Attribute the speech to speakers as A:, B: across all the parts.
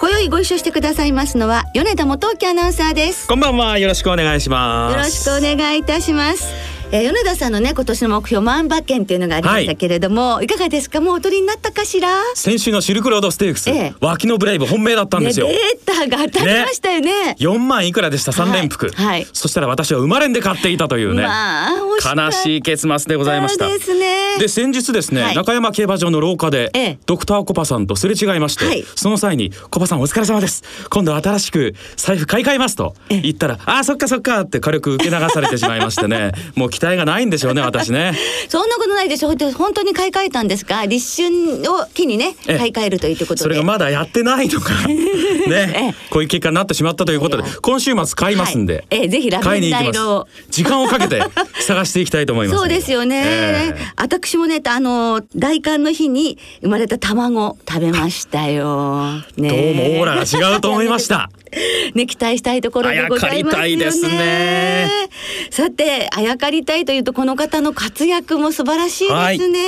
A: 今宵ご一緒してくださいますのは米田元樹アナウンサーです。
B: こんばんは。よろしくお願いします。
A: よろしくお願いいたしますえー、米田さんのね今年の目標万馬券っていうのがありましたけれども、はい、いかがですか？もうお取りになったかしら？
B: 先週のシルクロードステークス、ええ、脇のブレイブ本命だったんですよ、
A: データが当たりましたよね。
B: ね。万いくらでした？三連複、はい、はい、そしたら私は生まれんで買っていたというね、まあ、悲しい結末でございました。
A: ですね。
B: で先日ですね、はい、中山競馬場の廊下で、ええ、ドクターコパさんとすれ違いまして、はい、その際にコパさんお疲れ様です。今度新しく財布買い替えますと言ったらあそっかそっかって軽く受け流されてしまいましてね。もう期待がないんでしょうねね私ね。
A: そんなことないでしょ。本当に買い替えたんですか？立春を機にね買い替えるということで。
B: それがまだやってないのか。ね。こういう結果になってしまったということで今週末買いますんで、はい、
A: えぜひラベンダー
B: 時間をかけて探していきたいと思います、
A: そうですよね、えー、私もねあの大寒の日に生まれた卵食べましたよ、
B: ね、どうもオーラが違うと思いました
A: ね期待したいところでございますよね。ねさてあやかりたいというとこの方の活躍も素晴らしいですね。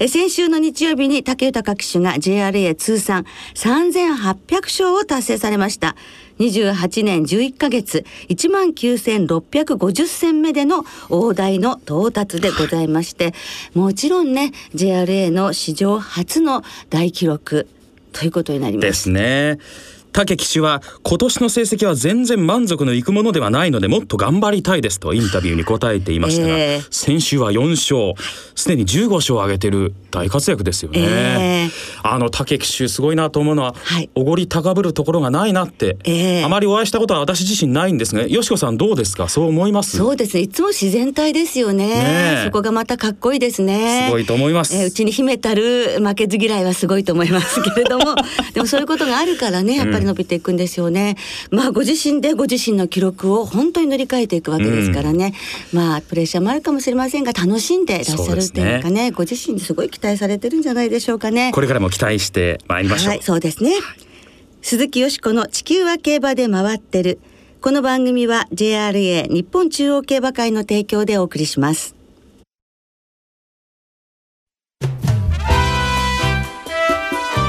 A: え先週の日曜日に武豊騎手が JRA 通算3800勝を達成されました。28年11ヶ月1万9650戦目での大台の到達でございましてもちろんね JRA の史上初の大記録ということになります。
B: ですね。武騎手は今年の成績は全然満足のいくものではないのでもっと頑張りたいですとインタビューに答えていましたが、えー、先週は4勝すでに15勝を挙げてる大活躍ですよね、えー、あの武騎手すごいなと思うのは、はい、おごり高ぶるところがないなって、えー、あまりお会いしたことは私自身ないんですがよしこさんどうですか？そう思います？
A: そうですね。いつも自然体ですよね、ね、そこがまたかっこいいですね。
B: すごいと思います、
A: えー、うちに秘めたる負けず嫌いはすごいと思いますけれども。でもそういうことがあるからねやっぱり伸びていくんですよね、うん、まあご自身でご自身の記録を本当に塗り替えていくわけですからね、うん、まあプレッシャーもあるかもしれませんが楽しんでいらっしゃるっていうかね、ね、ご自身ですごい期待されてるんじゃないでしょうかね。
B: これからも期待してまいりましょう、はい、
A: そうですね、鈴木よしこの地球は競馬で回ってる。この番組は JRA 日本中央競馬会の提供でお送りします。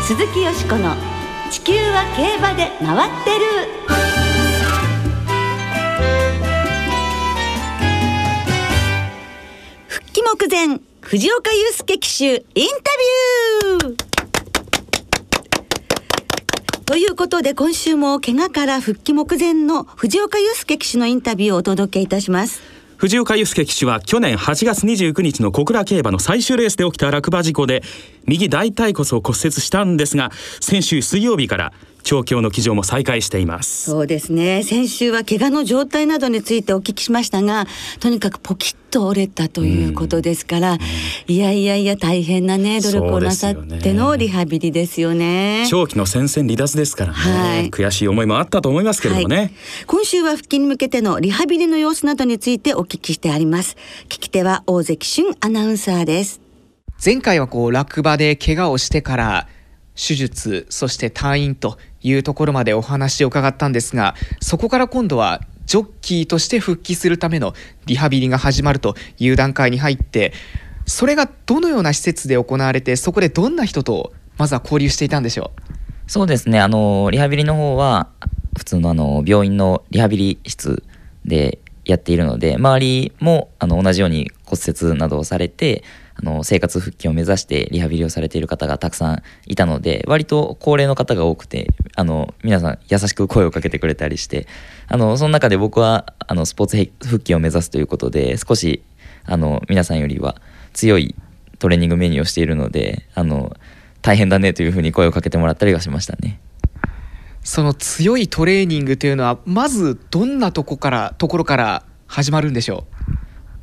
A: 鈴木よしこの地球は競馬で回ってる。復帰目前藤岡祐介騎手インタビュー。ということで今週も怪我から復帰目前の藤岡祐介騎手のインタビューをお届けいたします。
B: 藤岡祐介騎手は去年8月29日の小倉競馬の最終レースで起きた落馬事故で右大腿骨を骨折したんですが先週水曜日から調教の騎乗も再開しています。
A: そうですね。先週は怪我の状態などについてお聞きしましたがとにかくポキッと折れたということですから、うん、いやいやいや大変なね努力をなさってのリハビリですよね。
B: 長期の戦線離脱ですからね、はい、悔しい思いもあったと思いますけれどもね、はい、
A: 今週は復帰に向けてのリハビリの様子などについてお聞きしてあります。聞き手は大関俊アナウンサーです。
C: 前回はこう落馬で怪我をしてから手術そして退院というところまでお話を伺ったんですがそこから今度はジョッキーとして復帰するためのリハビリが始まるという段階に入ってそれがどのような施設で行われてそこでどんな人とまずは交流していたんでしょう？
D: そうですね。あのリハビリの方は普通のあの病院のリハビリ室でやっているので周りもあの同じように骨折などをされてあの生活復帰を目指してリハビリをされている方がたくさんいたので割と高齢の方が多くてあの皆さん優しく声をかけてくれたりしてあのその中で僕はあのスポーツ復帰を目指すということで少しあの皆さんよりは強いトレーニングメニューをしているのであの大変だねというふうに声をかけてもらったりはしましたね。
C: その強いトレーニングというのはまずどんなとこからところから始まるんでしょう？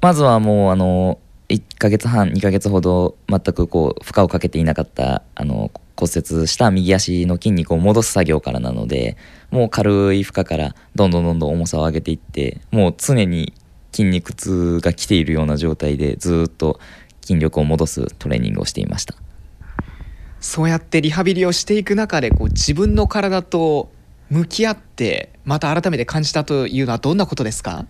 D: まずはもうあの1ヶ月半2ヶ月ほど全くこう負荷をかけていなかったあの骨折した右足の筋肉を戻す作業からなのでもう軽い負荷からどんどんどんどん重さを上げていってもう常に筋肉痛が来ているような状態でずっと筋力を戻すトレーニングをしていました。
C: そうやってリハビリをしていく中でこう自分の体と向き合ってまた改めて感じたというのはどんなことですか？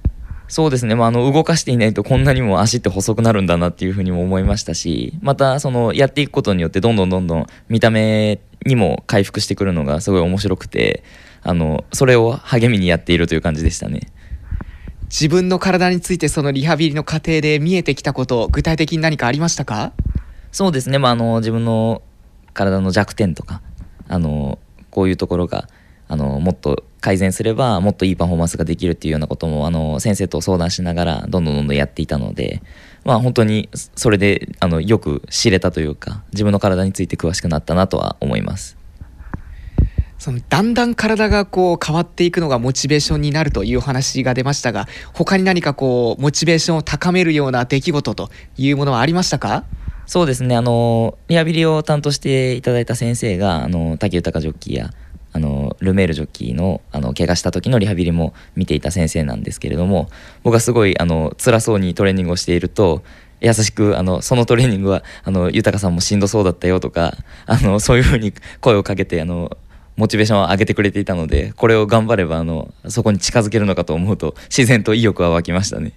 D: そうですね、まあ、あの動かしていないとこんなにも足って細くなるんだなっていうふうにも思いましたしまたそのやっていくことによってどんどんどんどん見た目にも回復してくるのがすごい面白くてあのそれを励みにやっているという感じでしたね。
C: 自分の体についてそのリハビリの過程で見えてきたこと具体的に何かありましたか？
D: そうですね、まあ、あの自分の体の弱点とかあのこういうところがあのもっと改善すればもっといいパフォーマンスができるっていうようなこともあの先生と相談しながらどんどんどんどんやっていたので、まあ、本当にそれであのよく知れたというか自分の体について詳しくなったなとは思います。
C: そのだんだん体がこう変わっていくのがモチベーションになるという話が出ましたが他に何かこうモチベーションを高めるような出来事というものはありましたか？
D: そうですねあのリハビリを担当していただいた先生があの竹豊ジョッキーやあのルメールジョッキーのあの怪我した時のリハビリも見ていた先生なんですけれども僕はすごいあの辛そうにトレーニングをしていると優しくあのそのトレーニングはあの豊さんもしんどそうだったよとかあのそういうふうに声をかけてあのモチベーションを上げてくれていたのでこれを頑張ればあのそこに近づけるのかと思うと自然と意欲は湧きましたね。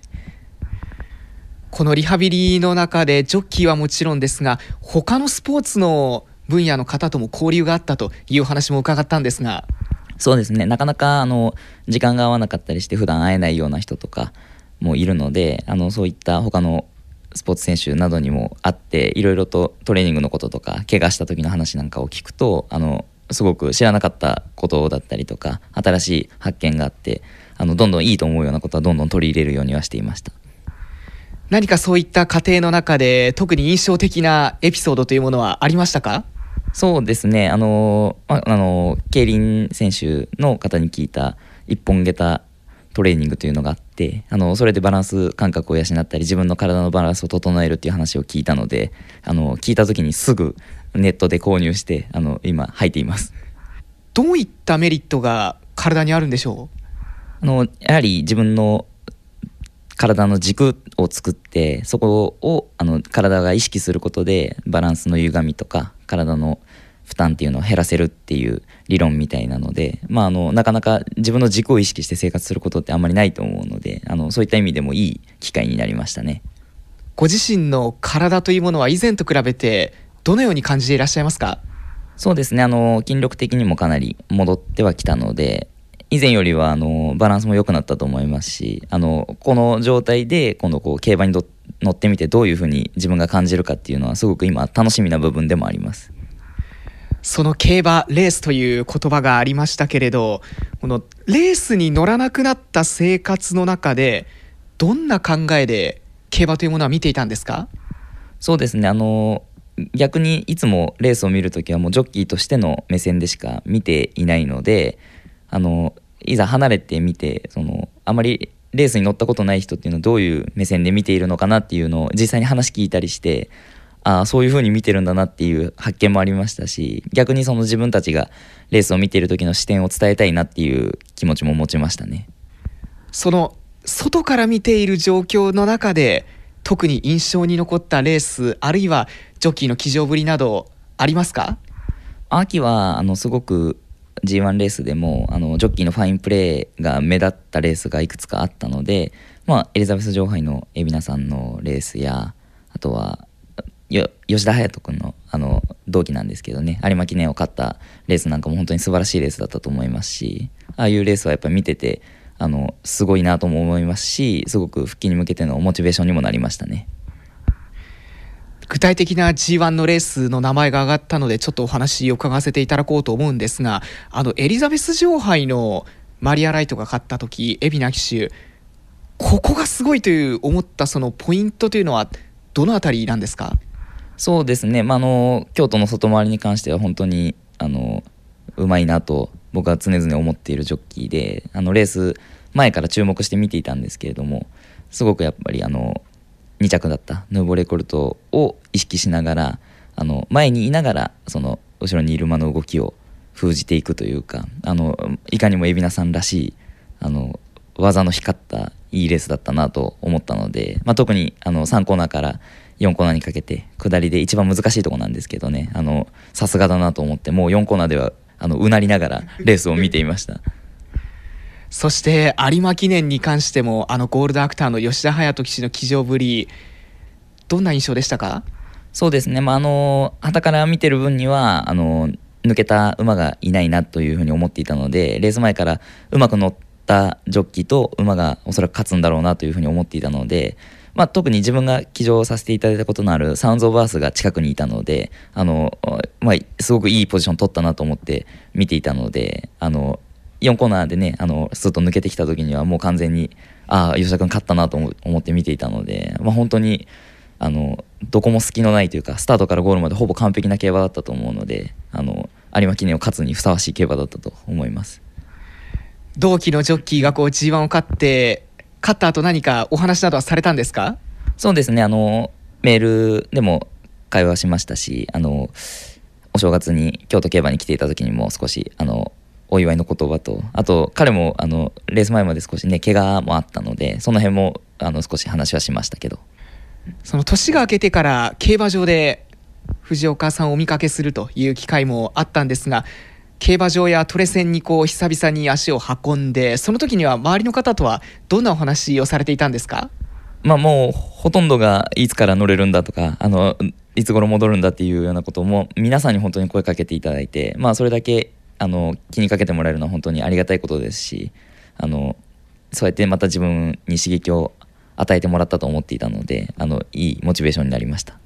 C: このリハビリの中でジョッキーはもちろんですが他のスポーツの分野の方とも交流があったという話も伺ったんですが。
D: そうですね。なかなかあの時間が合わなかったりして普段会えないような人とかもいるのであのそういった他のスポーツ選手などにも会っていろいろとトレーニングのこととか怪我した時の話なんかを聞くとあのすごく知らなかったことだったりとか新しい発見があってあのどんどんいいと思うようなことはどんどん取り入れるようにはしていました。
C: 何かそういった過程の中で特に印象的なエピソードというものはありましたか？
D: そうですね。あのあの競輪選手の方に聞いた一本下駄トレーニングというのがあってあのそれでバランス感覚を養ったり自分の体のバランスを整えるっていう話を聞いたのであの聞いた時にすぐネットで購入してあの今履いています。
C: どういったメリットが体にあるんでしょう？
D: あのやはり自分の体の軸を作ってそこをあの体が意識することでバランスの歪みとか体の負担っていうのを減らせるっていう理論みたいなので、まあ、あのなかなか自分の軸を意識して生活することってあんまりないと思うのであのそういった意味でもいい機会になりましたね。
C: ご自身の体というものは以前と比べてどのように感じていらっしゃいますか？
D: そうですね。あの筋力的にもかなり戻ってはきたので以前よりはあのバランスも良くなったと思いますしあのこの状態で今度こう競馬に乗ってみてどういうふうに自分が感じるかっていうのはすごく今楽しみな部分でもあります
C: その競馬レースという言葉がありましたけれどこのレースに乗らなくなった生活の中でどんな考えで競馬というものは見ていたんですか？
D: そうですね。あの逆にいつもレースを見る時はもうジョッキーとしての目線でしか見ていないのであのいざ離れてみてそのあまりレースに乗ったことない人っていうのはどういう目線で見ているのかなっていうのを実際に話聞いたりしてああそういう風に見てるんだなっていう発見もありましたし逆にその自分たちがレースを見ている時の視点を伝えたいなっていう気持ちも持ちましたね。
C: その外から見ている状況の中で特に印象に残ったレースあるいはジョッキーの騎乗ぶりなどありますか？
D: 秋はあのすごく G1 レースでもあのジョッキーのファインプレーが目立ったレースがいくつかあったので、まあ、エリザベス女王杯の海老名さんのレースやあとは吉田隼人君のあの同期なんですけどね有馬記念を勝ったレースなんかも本当に素晴らしいレースだったと思いますしああいうレースはやっぱ見ててあのすごいなとも思いますしすごく復帰に向けてのモチベーションにもなりましたね。
C: 具体的な G1 のレースの名前が挙がったのでちょっとお話を伺わせていただこうと思うんですがあのエリザベス女王杯のマリア・ライトが勝った時海老名騎手ここがすごいという思ったそのポイントというのはどのあたりなんですか？
D: そうですね、まあ、あの京都の外回りに関しては本当にあのうまいなと僕は常々思っているジョッキーであのレース前から注目して見ていたんですけれどもすごくやっぱりあの2着だったヌーボレコルトを意識しながらあの前にいながらその後ろにいる馬の動きを封じていくというかあのいかにも海老名さんらしいあの技の光ったいいレースだったなと思ったので、まあ、特にあの3コーナーから4コーナーにかけて下りで一番難しいとこなんですけどね。さすがだなと思ってもう4コーナーではあのうなりながらレースを見ていました。
C: そして有馬記念に関してもあのゴールドアクターの吉田隼人騎手の騎乗ぶりどんな印象でしたか？
D: そうですね、まあ、あの旗から見てる分にはあの抜けた馬がいないなというふうに思っていたのでレース前からうまく乗ったジョッキーと馬がおそらく勝つんだろうなというふうに思っていたので、まあ、特に自分が騎乗させていただいたことのあるサウンズ・オブ・アースが近くにいたのであの、まあ、すごくいいポジション取ったなと思って見ていたのであの4コーナーでねあのスッと抜けてきた時にはもう完全にああ吉田君勝ったなと思って見ていたので、まあ、本当にあのどこも隙のないというかスタートからゴールまでほぼ完璧な競馬だったと思うのであの有馬記念を勝つにふさわしい競馬だったと思います。
C: 同期のジョッキーがこう G1 を勝って勝った後何かお話などはされたんですか？
D: そうですね。あのメールでも会話しましたしあのお正月に京都競馬に来ていた時にも少しあのお祝いの言葉とあと彼もあのレース前まで少しね怪我もあったのでその辺もあの少し話はしましたけど。
C: その年が明けてから競馬場で藤岡さんをお見かけするという機会もあったんですが競馬場やトレセンにこう久々に足を運んでその時には周りの方とはどんなお話をされていたんですか？
D: まあもうほとんどがいつから乗れるんだとかあのいつ頃戻るんだっていうようなことも皆さんに本当に声かけていただいてまあそれだけあの気にかけてもらえるのは本当にありがたいことですしあのそうやってまた自分に刺激を与えてもらったと思っていたのであのいいモチベーションになりました。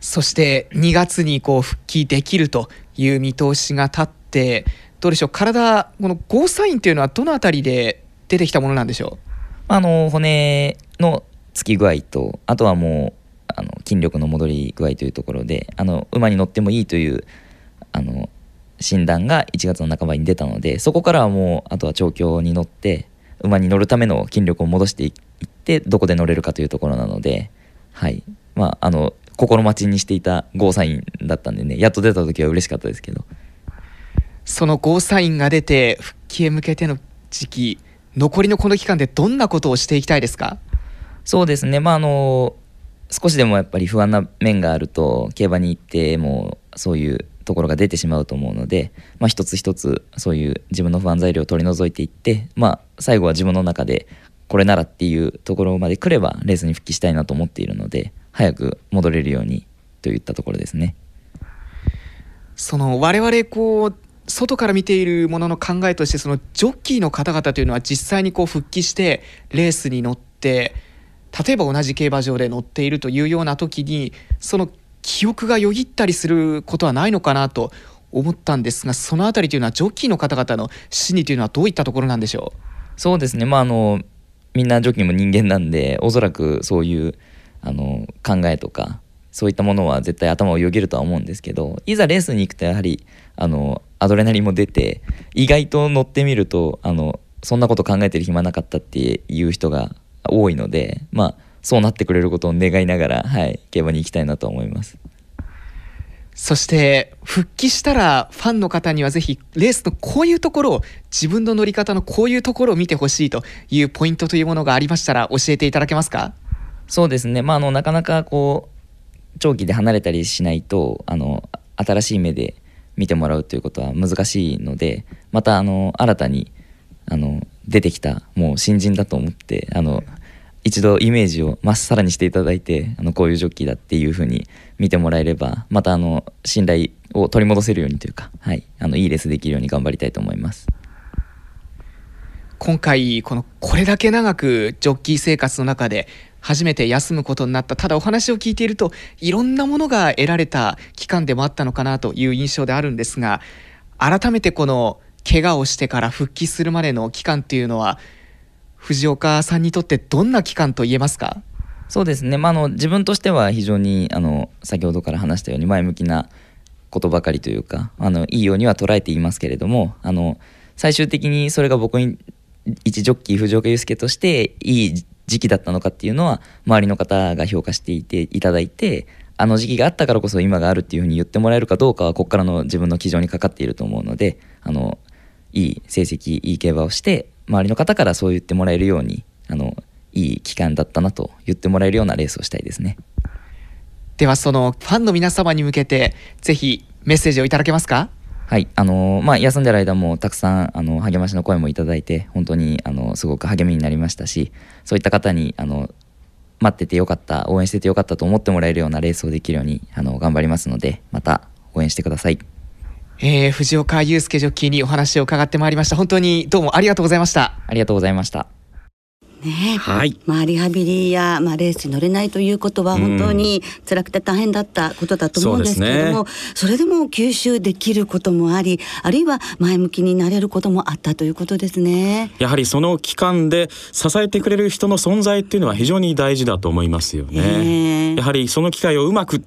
C: そして2月にこう復帰できるという見通しが立ってどうでしょう？体このゴーサインというのはどの辺りで出てきたものなんでしょう？
D: あの骨のつき具合とあとはもうあの筋力の戻り具合というところであの馬に乗ってもいいというあの診断が1月の半ばに出たのでそこからはもうあとは調教に乗って馬に乗るための筋力を戻していってどこで乗れるかというところなのではい。まああの心待ちにしていたゴーサインだったんでねやっと出た時は嬉しかったですけど。
C: そのゴーサインが出て復帰へ向けての時期残りのこの期間でどんなことをしていきたいですか？
D: そうですねまああの少しでもやっぱり不安な面があると競馬に行ってもそういうところが出てしまうと思うので、まあ、一つ一つそういう自分の不安材料を取り除いていって、まあ、最後は自分の中でこれならっていうところまで来ればレースに復帰したいなと思っているので早く戻れるようにといったところですね。
C: その我々こう外から見ているものの考えとしてそのジョッキーの方々というのは実際にこう復帰してレースに乗って例えば同じ競馬場で乗っているというような時にその記憶がよぎったりすることはないのかなと思ったんですがその辺りというのはジョッキーの方々の心理というのはどういったところなんでしょ
D: う？そうですね。まああのみんなジョッキーも人間なんでおそらくそういうあの考えとかそういったものは絶対頭をよぎるとは思うんですけどいざレースに行くとやはりあのアドレナリンも出て意外と乗ってみるとあのそんなこと考えてる暇なかったっていう人が多いのでまあそうなってくれることを願いながら、はい、競馬に行きたいなと思います。
C: そして復帰したらファンの方にはぜひレースのこういうところを自分の乗り方のこういうところを見てほしいというポイントというものがありましたら教えていただけますか？
D: そうですね、まあ、あのなかなかこう長期で離れたりしないとあの新しい目で見てもらうということは難しいのでまたあの新たにあの出てきたもう新人だと思ってあの一度イメージをまっさらにしていただいてあのこういうジョッキーだっていうふうに見てもらえればまたあの信頼を取り戻せるようにというか、はい、あのいいレースできるように頑張りたいと思います。
C: 今回このこれだけ長くジョッキー生活の中で初めて休むことになった。ただお話を聞いているといろんなものが得られた期間でもあったのかなという印象であるんですが改めてこの怪我をしてから復帰するまでの期間っていうのは藤岡さんにとってどんな期間と言えますか？
D: そうですね、まあ、あの自分としては非常にあの先ほどから話したように前向きなことばかりというかあのいいようには捉えていますけれどもあの最終的にそれが僕に一ジョッキー藤岡祐介としていい時期だったのかっていうのは周りの方が評価していていただいてあの時期があったからこそ今があるっていうふうに言ってもらえるかどうかはここからの自分の基準にかかっていると思うのであのいい成績いい競馬をして周りの方からそう言ってもらえるようにあのいい期間だったなと言ってもらえるようなレースをしたいですね。
C: ではそのファンの皆様に向けてぜひメッセージをいただけますか？
D: はいあのまあ休んでる間もたくさんあの励ましの声もいただいて本当にあのすごく励みになりましたしそういった方にあの待っててよかった応援しててよかったと思ってもらえるようなレースをできるようにあの頑張りますのでまた応援してください。
C: えー、藤岡祐介ジョッキーにお話を伺ってまいりました。本当にどうもありがとうございました。
D: ありがとうございました
A: ね
B: はい。
A: まあリハビリやまあレースに乗れないということは本当に辛くて大変だったことだと思うんですけれども、それでも吸収できることもあり、あるいは前向きになれることもあったということですね。
B: やはりその期間で支えてくれる人の存在っていうのは非常に大事だと思いますよね。やはりその機会をうまく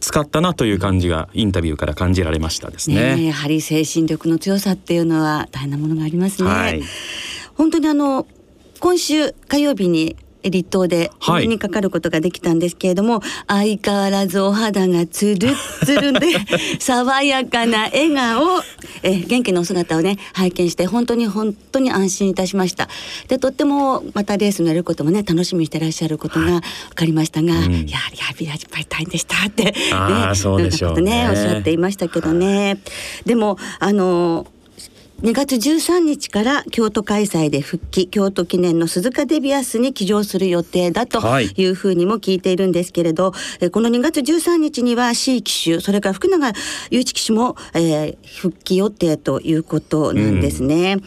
B: 使ったなという感じがインタビューから感じられましたですね。
A: ねやはり精神力の強さっていうのは大変なものがありますね。はい、本当にあの今週火曜日に立冬でお目にかかることができたんですけれども、はい、相変わらずお肌がつるつるで 爽やかな笑顔。え元気なお姿をね拝見して本当に本当に安心いたしました。でとってもまたレースのやることもね楽しみにしてらっしゃることが分かりましたが、はいうん、やはりハビリやっぱり大変でしたってね
B: そうでしょうね。
A: ねおっしゃっていましたけどね。でもあの2月13日から京都開催で復帰京都記念の鈴鹿デビアスに騎乗する予定だというふうにも聞いているんですけれど、はい、この2月13日には C 騎手それから福永祐一騎手も、えー、復帰予定ということなんですね。うん、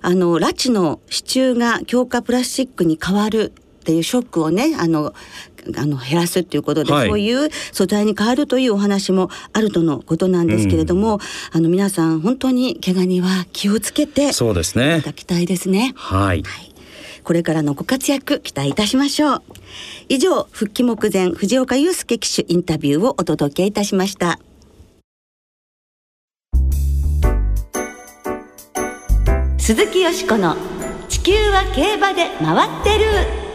A: あの拉致の支柱が強化プラスチックに変わるっていうショックをねあのあの減らすっていうことで、はい、そういう素材に変わるというお話もあるとのことなんですけれども、うん、あの皆さん本当に怪我には気をつけて
B: そうですね。
A: いただきたいですね。
B: はい、
A: はい。これからのご活躍期待いたしましょう。以上復帰目前藤岡祐介騎手インタビューをお届けいたしました。鈴木よしこの地球は競馬で回ってる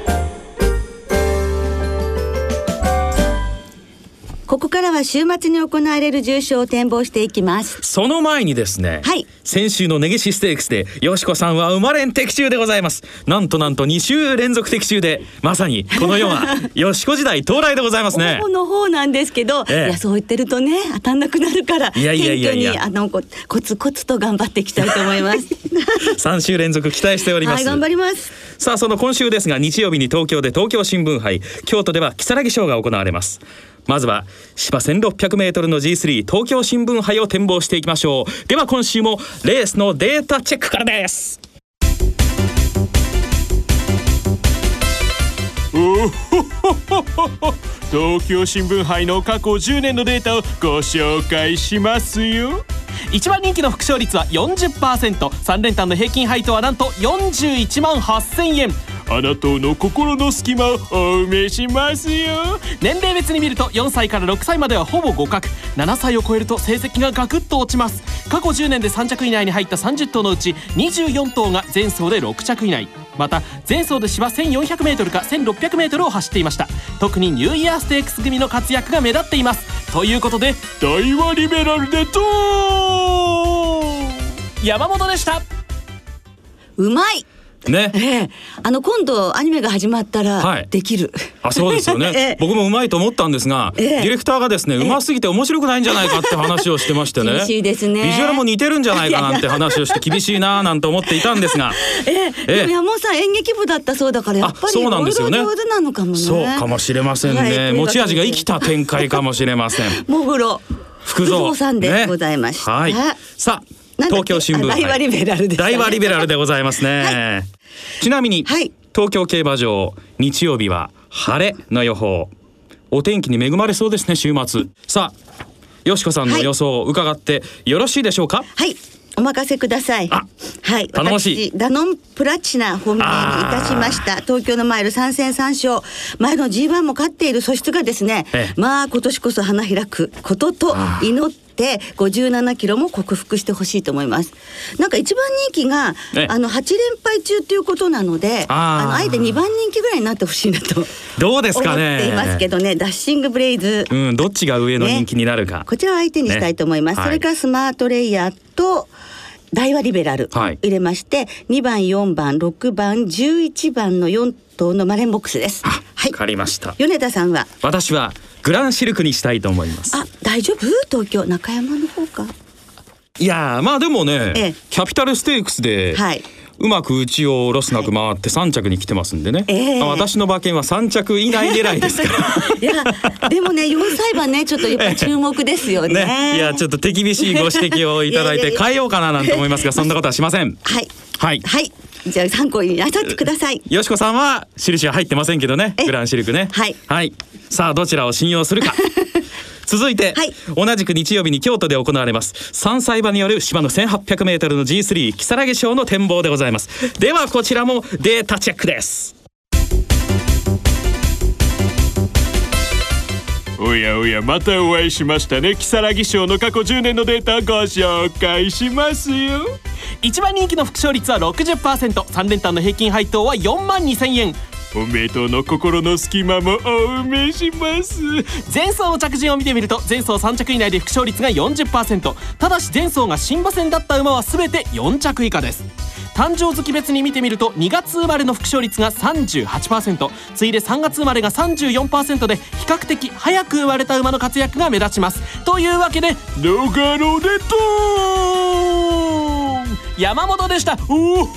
A: ここからは週末に行われる重賞を展望していきます。
B: その前にですね、
A: はい、
B: 先週の根岸ステークスでよしこさんは生まれん的中でございます。なんとなんと2週連続的中でまさにこの世は よしこ時代到来でございますね。
A: の方なんですけど、ええ、いやそう言ってるとね当たんなくなるから
B: いやいやいやいや。
A: あのコツコツと頑張っていきたいと思います。
B: 3週連続期待しております、はい、
A: 頑張ります。
B: さあその今週ですが日曜日に東京で東京新聞杯京都では如月賞が行われますまずは芝 1600m の G3 東京新聞杯を展望していきましょう。では今週もレースのデータチェックからです。
E: 東京新聞杯の過去10年のデータをご紹介しますよ。一番人気の副勝率は 40%3 連単の平均配当はなんと41万8000円。あなたの心の隙間をお埋めしますよ。年齢別に見ると4歳から6歳まではほぼ互角。7歳を超えると成績がガクッと落ちます。過去10年で3着以内に入った30頭のうち24頭が前走で6着以内。また前走で芝 1400m か 1600m を走っていました。特にニューイヤーステークス組の活躍が目立っています。ということで大和リベラルでドー山本でした。
A: うまい
B: ね、
A: ええ、あの今度アニメが始まったらできる、
B: はい、あそうですよね、ええ、僕もうまいと思ったんですが、え、ディレクターがですねうますぎて面白くないんじゃないかって話をしてましてね。
A: 厳しいですね。
B: ビジュアルも似てるんじゃないかなんて話をして厳しいななんて思っていたんですが。
A: ええ。でも山本さん演劇部だったそうだからやっぱりそうなんですよね。上手なのかもね。
B: そうかもしれませんね、はい、持ち味が生きた展開かもしれません。
A: もぐろ
B: 福蔵
A: さんでございました、
B: ね、はい。さあ東京新聞。
A: 大和リベラルで、
B: 大和リベラルでございますね、はい、ちなみに、はい、東京競馬場日曜日は晴れの予報。お天気に恵まれそうですね週末。さあよしこさんの予想を伺ってよろしいでしょうか？
A: はい。お任せください。はい、
B: 頼もしい。
A: ダノンプラチナ本命にいたしました。東京のマイル3戦3勝。前の G1 も勝っている素質がですね、まあ今年こそ花開くことと祈って57キロも克服してほしいと思います。なんか一番人気が、あの8連敗中っていうことなのであのあえて2番人気ぐらいになってほしいなと
B: どうですかね。
A: 思っていますけどね。ダッシングブレイズ、
B: うん、どっちが上の人気になるか、ね、
A: こちらを相手にしたいと思います、ね。はい、それからスマートレイヤーと大和リベラル入れまして、はい、2番4番6番11番の4頭のマレンボックスです。
B: はい。わかりました。
A: 米田さんは？
B: 私はグランシルクにしたいと思います。
A: あ大丈夫？東京中山の方か。
B: いやまあでもね、ええ、キャピタルステークスで、はい、うまく内をロスなく回って3着に来てますんでね、えー、私の馬券は3着以内狙いですから。
A: いやでもね4歳馬ねちょっとやっぱ注目ですよね。
B: ね、いやちょっと手厳しいご指摘をいただいて変えようかななんて思いますがそんなことはしません。
A: はい。
B: はい、
A: はいじゃあ参考になさってください。
B: よしこさんは印は入ってませんけどね。グランシルクね。
A: はい。
B: はい。さあどちらを信用するか。続いて、はい、同じく日曜日に京都で行われます3歳馬による芝の 1800m の G3 木更木賞の展望でございますではこちらもデータチェックです
E: おやおやまたお会いしましたね。木更木賞の過去10年のデータをご紹介しますよ。一番人気の副勝率は 60%3 連単の平均配当は4万2000円。本命党の心の隙間もお埋めします。前走の着順を見てみると前走3着以内で副勝率が40%ただし前走が新馬戦だった馬は全て4着以下です。誕生月別に見てみると2月生まれの副勝率が38%次いで3月生まれが34%で比較的早く生まれた馬の活躍が目立ちます。というわけでノガロデトーン山本でした。おお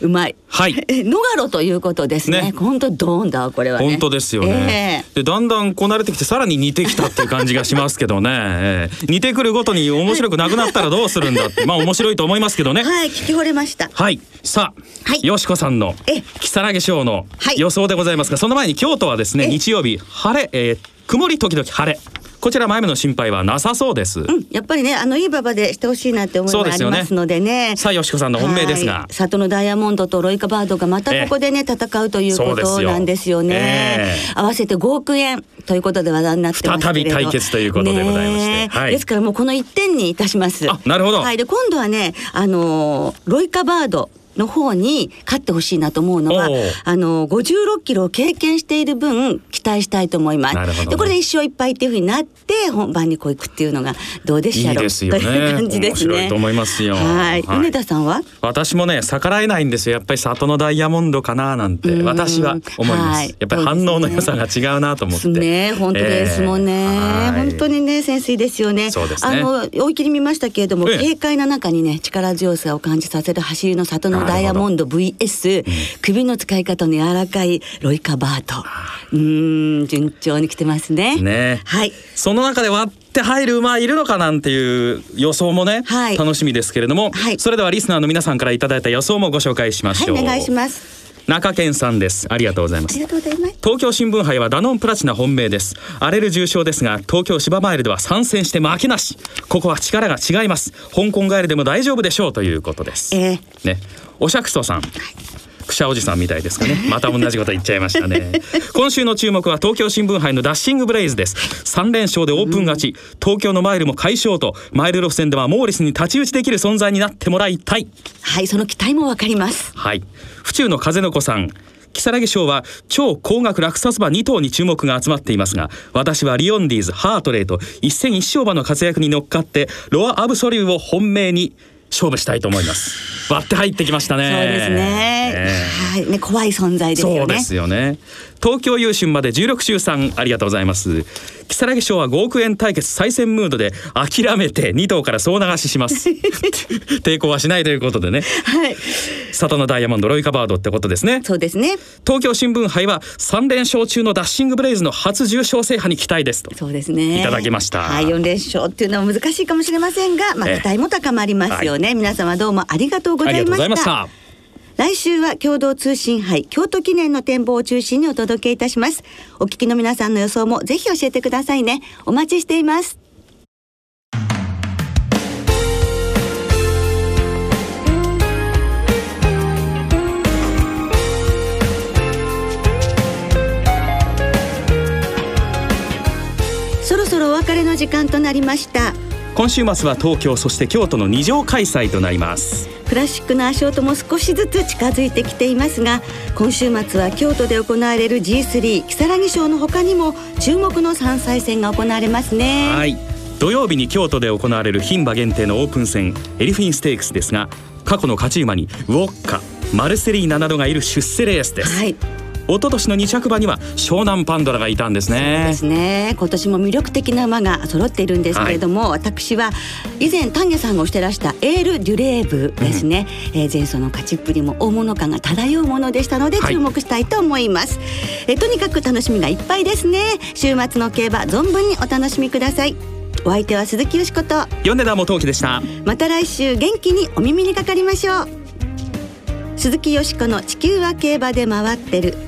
A: うまい。
B: はい。
A: ノガロということですね。本当ドーンだこれは、
B: ね、本当ですよね、えー、でだんだんこう慣れてきてさらに似てきたっていう感じがしますけどね。えー、似てくるごとに面白くなくなったらどうするんだって まあ面白いと思いますけどね。
A: はい聞き惚れました。
B: はいさあ、はい、よしこさんの木更木賞の予想でございますが、その前に京都はですね日曜日晴れ、えー、曇り時々晴れ。こちら前目の心配はなさそうです。う
A: ん、やっぱりね、あのいい馬場でしてほしいなって思いがありますのでね。
B: さあ、よしこさんの本命ですが。
A: 里のダイヤモンドとロイカバードがまたここでね、戦うということなんですよね。えー、合わせて5億円ということで話題になってます
B: 再び対決ということでございまして。
A: はい、ですからもうこの1点にいたします。
B: あ、なるほど。
A: はい、で今度はね、あのロイカバードの方に勝ってほしいなと思うのはあの56キロを経験している分期待したいと思います。ね、でこれで一勝一敗っていうふうになって本番にこういくっていうのがどうでしょう？という感じですね。
B: と思いますよ。
A: はい。米田さんは？
B: 私もね逆らえないんですよ。やっぱり里のダイヤモンドかななんて私は思います。はい、やっぱり反応の良さが違うなと思って。
A: ね本当ですもんね、えー、本当にね潜水ですよね。
B: そうです
A: ね。あの追い切り見ましたけれども、軽快な中にね力強さを感じさせる走りの里のダイヤモンド VS、首の使い方の柔らかいロイカバート。うん順調に来てますね。
B: ね。
A: はい。
B: その中で割って入る馬いるのかなんていう予想もね、はい、楽しみですけれども、はい、それではリスナーの皆さんからいただいた予想もご紹介しましょ
A: い、お願いします
B: 中堅さんです。ありがとうございます。東京新聞杯はダノンプラチナ本命です。荒れる重賞ですが東京芝マイルでは参戦して負けなし。ここは力が違います。香港帰りでも大丈夫でしょうということです、
A: え
B: ー、ね。おしゃくそさん、はいくしゃおじさんみたいですかね。また同じこと言っちゃいましたね。今週の注目は東京新聞杯のダッシングブレイズです。3連勝でオープン勝ち、東京のマイルも快勝とマイル路線ではモーリスに太刀打ちできる存在になってもらいたい。
A: はいその期待もわかります。
B: はい。府中の風の子さん。如月賞は超高額落札馬2頭に注目が集まっていますが私はリオンディーズハートレーと一戦一勝馬の活躍に乗っかってロア・アブソリューを本命に勝負したいと思います。割って入ってきましたね。
A: そうですね、えー、はい。ね怖い存在ですよね。
B: そうですよね東京優春まで16週3ありがとうございます。如月賞は5億円対決再戦ムードで諦めて2頭から総流しします。抵抗はしないということでね。
A: はい。
B: 里のダイヤモンドロイカバードってことですね。
A: そうですね。
B: 東京新聞杯は3連勝中のダッシングブレイズの初重賞制覇に期待ですと。
A: そうですね。
B: いただきました。
A: はい4連勝っていうのは難しいかもしれませんがまあ期待も高まりますよね、はい、皆様どうもありがとうございました来週は共同通信杯京都記念の展望を中心にお届けいたします。お聞きの皆さんの予想もぜひ教えてくださいね。お待ちしています。そろそろお別れの時間となりました。
B: 今週末は東京そして京都の2条開催となります。
A: クラシックな足音も少しずつ近づいてきていますが今週末は京都で行われる G3 木更木賞の他にも注目の3歳戦が行われますね。
B: はい。土曜日に京都で行われる牝馬限定のオープン戦エリフィンステークスですが過去の勝ち馬にウォッカマルセリーナなどがいる出世レースです、はい一昨年の2着馬には湘南パンドラがいたんですね。
A: ですね。今年も魅力的な馬が揃っているんですけれども、はい、私は以前丹下さんがおしてらしたエール・デュレーブですね、うん、えー、前走の勝ちっぷりも大物感が漂うものでしたので注目したいと思います、はい、えとにかく楽しみがいっぱいですね。週末の競馬存分にお楽しみください。お相手は鈴木よしこと
B: 米田元樹でした。
A: また来週元気にお耳にかかりましょう。鈴木よしこの地球は競馬で回ってる